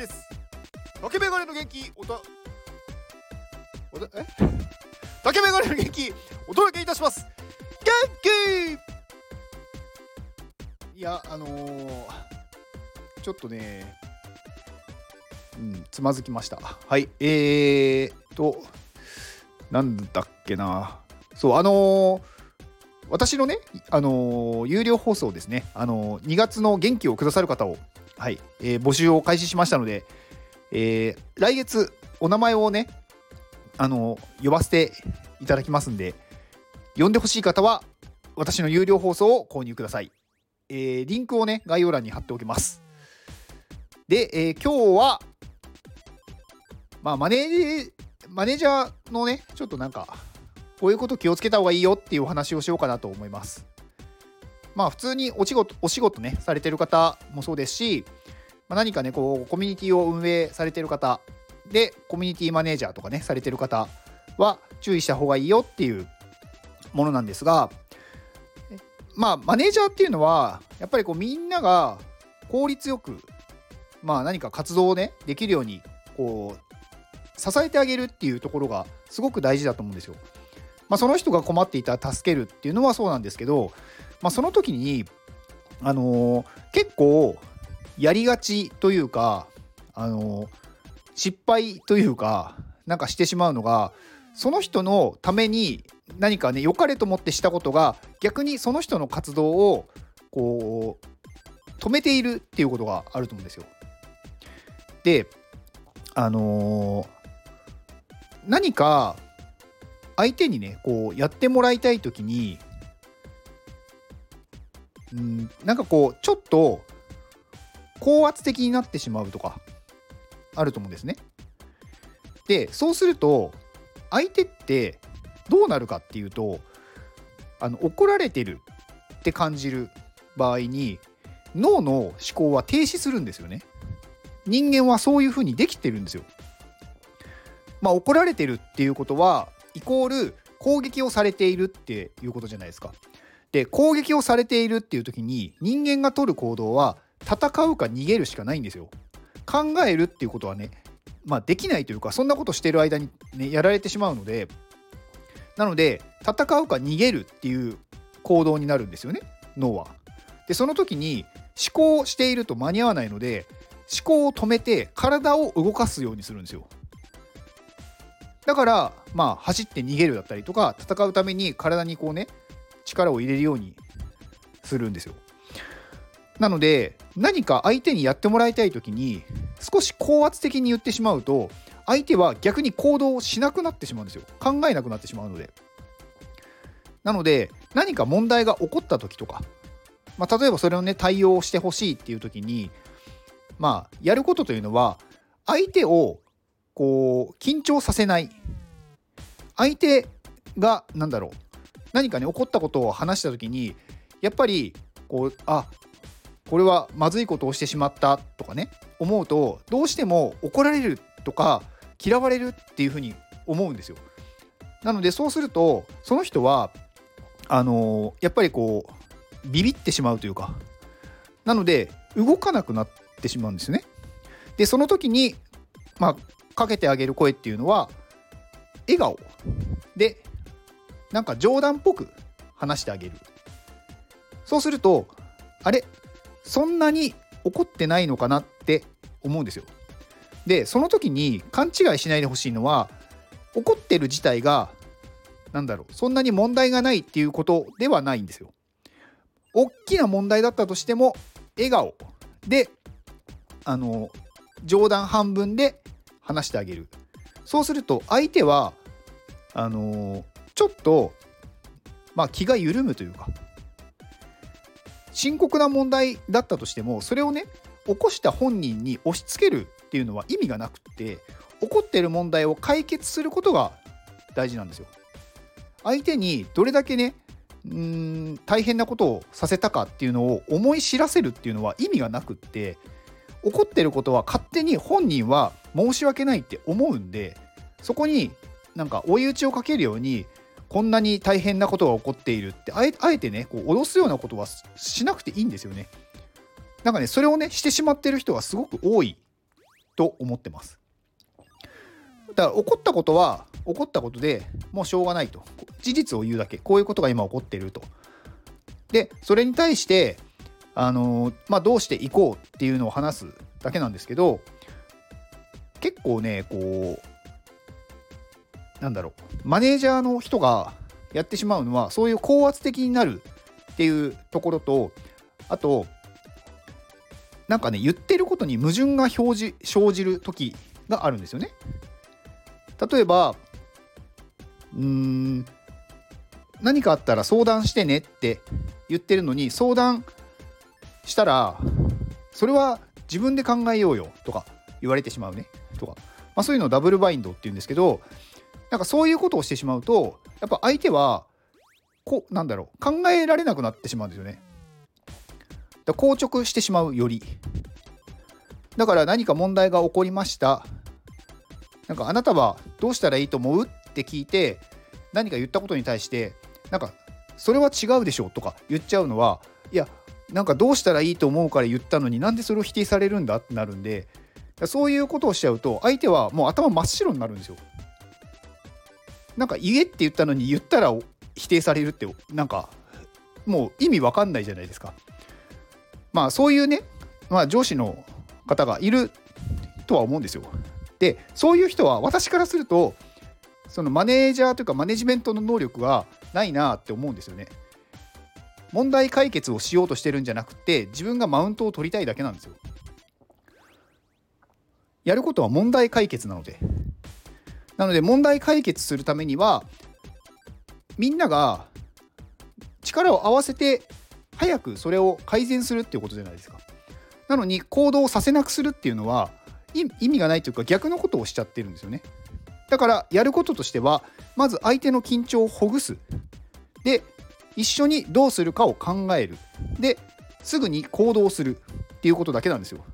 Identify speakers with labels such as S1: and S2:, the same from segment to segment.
S1: です。竹メガネの元気おたおたえ？竹メガネの元気お届けいたします。元気！いやあのー、ちょっとねうんつまずきました。はいえーとなんだっけな。そうあのー私のね、あのー有料放送ですね、あのー2月の元気をくださる方を、はいえー募集を開始しましたので、えー来月、お名前をね、あの呼ばせていただきますんで、呼んでほしい方は、私の有料放送を購入ください。えーリンクをね、概要欄に貼っておきます。で、えー今日は、まあ、マネーマネージャーのね、ちょっとなんか、こういうこと気をつけた方がいいよっていうお話をしようかなと思います。まあ普通にお仕事お仕事ねされてる方もそうですし、まあ、何かねこうコミュニティを運営されてる方でコミュニティマネージャーとかねされてる方は注意した方がいいよっていうものなんですがまあマネージャーっていうのはやっぱりこうみんなが効率よくまあ何か活動をねできるようにこう支えてあげるっていうところがすごく大事だと思うんですよ。まあ、その人が困っていたら助けるっていうのはそうなんですけど、まあ、その時に、あのー結構やりがちというか、あのー失敗というかなんかしてしまうのがその人のために何かね良かれと思ってしたことが逆にその人の活動をこう止めているっていうことがあると思うんですよ。であのー何か相手にねこうやってもらいたい時にうんなんかこうちょっと高圧的になってしまうとかあると思うんですね。でそうすると相手ってどうなるかっていうとあの怒られてるって感じる場合に脳の思考は停止するんですよね。人間はそういうふうにできてるんですよ。まあ怒られてるっていうことはイコール攻撃をされているっていうことじゃないですか。で攻撃をされているっていう時に人間が取る行動は戦うか逃げるしかないんですよ。考えるっていうことはね、まあ、できないというかそんなことしてる間に、ね、やられてしまうのでなので戦うか逃げるっていう行動になるんですよね脳は。でその時に思考していると間に合わないので思考を止めて体を動かすようにするんですよ。だからまあ走って逃げるだったりとか戦うために体にこうね力を入れるようにするんですよ。なので何か相手にやってもらいたい時に少し高圧的に言ってしまうと相手は逆に行動をしなくなってしまうんですよ。考えなくなってしまうので。なので何か問題が起こった時とか、まあ、例えばそれをね対応してほしいっていう時にまあやることというのは相手をこう緊張させない。相手が何だろう何かね起こったことを話した時にやっぱりこうあこれはまずいことをしてしまったとかね思うとどうしても怒られるとか嫌われるっていうふうに思うんですよ。なのでそうするとその人はあのやっぱりこうビビってしまうというかなので動かなくなってしまうんですね。でその時にまあかけてあげる声っていうのは笑顔でなんか冗談っぽく話してあげる。そうするとあれそんなに怒ってないのかなって思うんですよ。でその時に勘違いしないでほしいのは怒ってる自体がなんだろうそんなに問題がないっていうことではないんですよ。大きな問題だったとしても笑顔であの冗談半分で話してあげる。そうすると相手はあのちょっとまあ気が緩むというか深刻な問題だったとしてもそれをね起こした本人に押し付けるっていうのは意味がなくって起こってる問題を解決することが大事なんですよ。相手にどれだけねうーん大変なことをさせたかっていうのを思い知らせるっていうのは意味がなくって起こってることは勝手に本人は申し訳ないって思うんでそこになんか追い打ちをかけるようにこんなに大変なことが起こっているってあえあえてねこう脅すようなことはしなくていいんですよね。なんかねそれをねしてしまってる人がすごく多いと思ってます。だから起こったことは起こったことでもうしょうがないと。事実を言うだけ。こういうことが今起こっていると。でそれに対してあのまあ、どうしていこうっていうのを話すだけなんですけど結構ねこうなんだろうマネージャーの人がやってしまうのはそういう高圧的になるっていうところとあとなんかね言ってることに矛盾が表示生じる時があるんですよね。例えばうーん何かあったら相談してねって言ってるのに相談したらそれは自分で考えようよとか言われてしまうねとか、まあ、そういうのをダブルバインドっていうんですけどなんかそういうことをしてしまうとやっぱ相手はこうなんだろう考えられなくなってしまうんですよね。だ硬直してしまうよりだから何か問題が起こりましたなんかあなたはどうしたらいいと思う？って聞いて何か言ったことに対してなんかそれは違うでしょとか言っちゃうのはいやなんかどうしたらいいと思うから言ったのになんでそれを否定されるんだ？ってなるんでそういうことをしちゃうと相手はもう頭真っ白になるんですよ。なんか言えって言ったのに言ったら否定されるってなんかもう意味わかんないじゃないですか。まあそういうね、まあ、上司の方がいるとは思うんですよ。でそういう人は私からするとそのマネージャーというかマネジメントの能力がないなって思うんですよね。問題解決をしようとしてるんじゃなくて自分がマウントを取りたいだけなんですよ。やることは問題解決なので。なので問題解決するためにはみんなが力を合わせて早くそれを改善するっていうことじゃないですか。なのに行動させなくするっていうのは意味がないというか逆のことをしちゃってるんですよね。だからやることとしてはまず相手の緊張をほぐす。で一緒にどうするかを考える。ですぐに行動するっていうことだけなんですよ。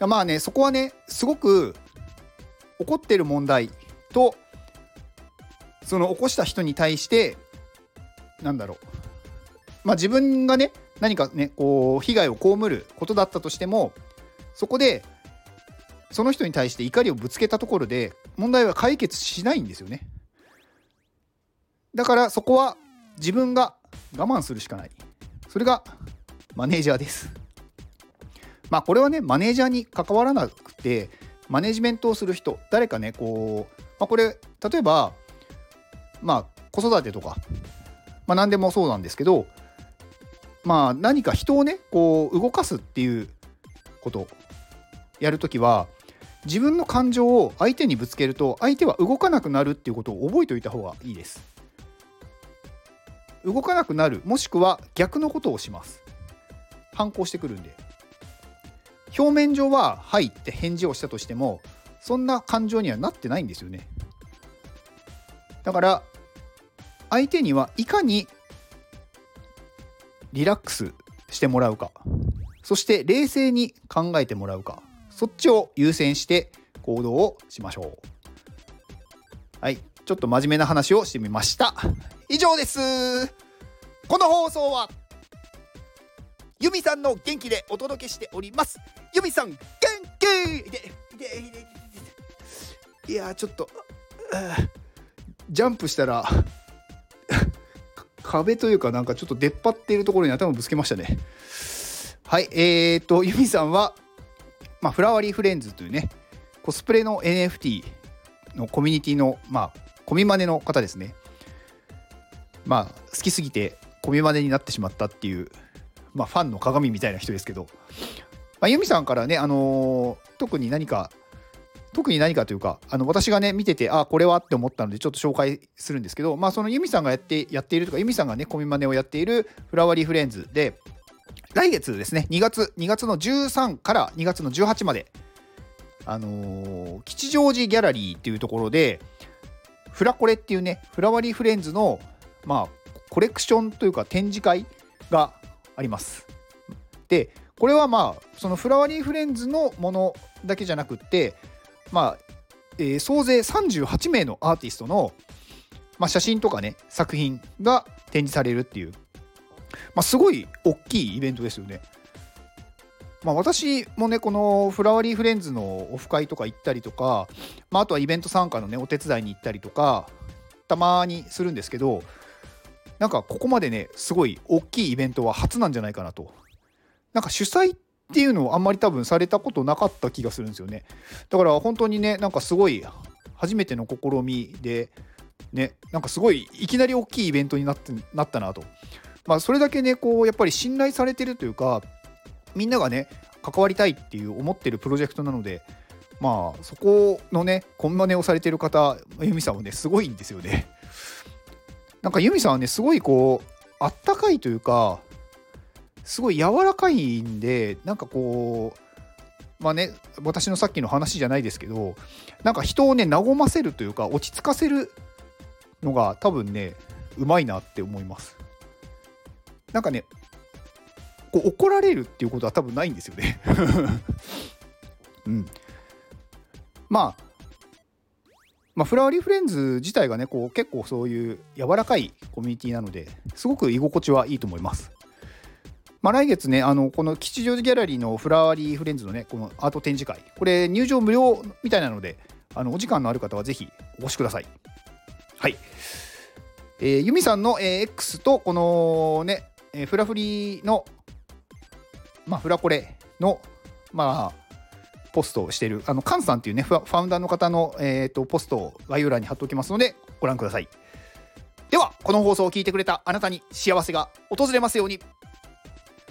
S1: まあねそこはねすごく起こってる問題とその起こした人に対してなんだろう。まあ自分がね何かねこう被害を被ることだったとしてもそこでその人に対して怒りをぶつけたところで問題は解決しないんですよね。だからそこは自分が我慢するしかない。それがマネージャーです。まあこれはねマネージャーに関わらなくてマネジメントをする人誰かねこう、まあ、これ例えばまあ子育てとか、まあ、何でもそうなんですけどまあ何か人をねこう動かすっていうことやるときは自分の感情を相手にぶつけると相手は動かなくなるっていうことを覚えておいた方がいいです。動かなくなるもしくは逆のことをします。反抗してくるんで。表面上は「はい」って返事をしたとしてもそんな感情にはなってないんですよね。だから相手にはいかにリラックスしてもらうかそして冷静に考えてもらうかそっちを優先して行動をしましょう。はいちょっと真面目な話をしてみました。以上です。この放送はユミさんの元気でお届けしております。ユミさん元気！でいやちょっとジャンプしたら壁というかなんかちょっと出っ張っているところに頭ぶつけましたねはいえーとユミさんは、まあ、フラワリーフレンズというねコスプレの NFT のコミュニティのまあコミマネの方ですねまあ好きすぎてコミマネになってしまったっていうまあ、ファンの鏡みたいな人ですけど、まあ、ユミさんからね、あのー、特に何か、特に何かというか、あの私がね、見てて、あ、これはって思ったので、ちょっと紹介するんですけど、まあ、そのユミさんがやってやっているとか、ユミさんがね、コミマネをやっているフラワーリーフレンズで、来月ですね、2月、2月の13から2月の18まで、あのー、吉祥寺ギャラリーっていうところで、フラコレっていうね、フラワーリーフレンズの、まあ、コレクションというか展示会があります。でこれはまあそのフラワリーフレンズのものだけじゃなくってまあ、え、総勢38名のアーティストの、まあ、写真とかね作品が展示されるっていう、まあ、すごい大きいイベントですよね。まあ、私もねこのフラワリーフレンズのオフ会とか行ったりとか、まあ、あとはイベント参加のねお手伝いに行ったりとかたまにするんですけどなんかここまでねすごい大きいイベントは初なんじゃないかなとなんか主催っていうのをあんまり多分されたことなかった気がするんですよね。だから本当にねなんかすごい初めての試みでねなんかすごいいきなり大きいイベントになってなったなと。まあそれだけねこうやっぱり信頼されてるというかみんながね関わりたいっていう思ってるプロジェクトなのでまあそこのねこんなねをされてる方ユミさんはねすごいんですよね。なんかユミさんはねすごいこうあったかいというかすごい柔らかいんでなんかこうまあね私のさっきの話じゃないですけどなんか人をね和ませるというか落ち着かせるのが多分ねうまいなって思いますなんかねこう怒られるっていうことは多分ないんですよね うん。まあ、まあ、フラワーリーフレンズ自体がね、こう結構そういう柔らかいコミュニティなので、すごく居心地はいいと思います。まあ、来月ね、あのこの吉祥寺ギャラリーのフラワーリーフレンズのね、このアート展示会、これ入場無料みたいなので、あのお時間のある方はぜひお越しください。はい。えー、ユミさんの、えー、X とこのね、えー、フラフリーのまあ、フラコレの、まあ、ポストをしている、あの、カンさんっていうね、ファウンダーの方の、えーと、ポストを概要欄に貼っておきますので、ご覧ください。では、この放送を聞いてくれたあなたに幸せが訪れますように。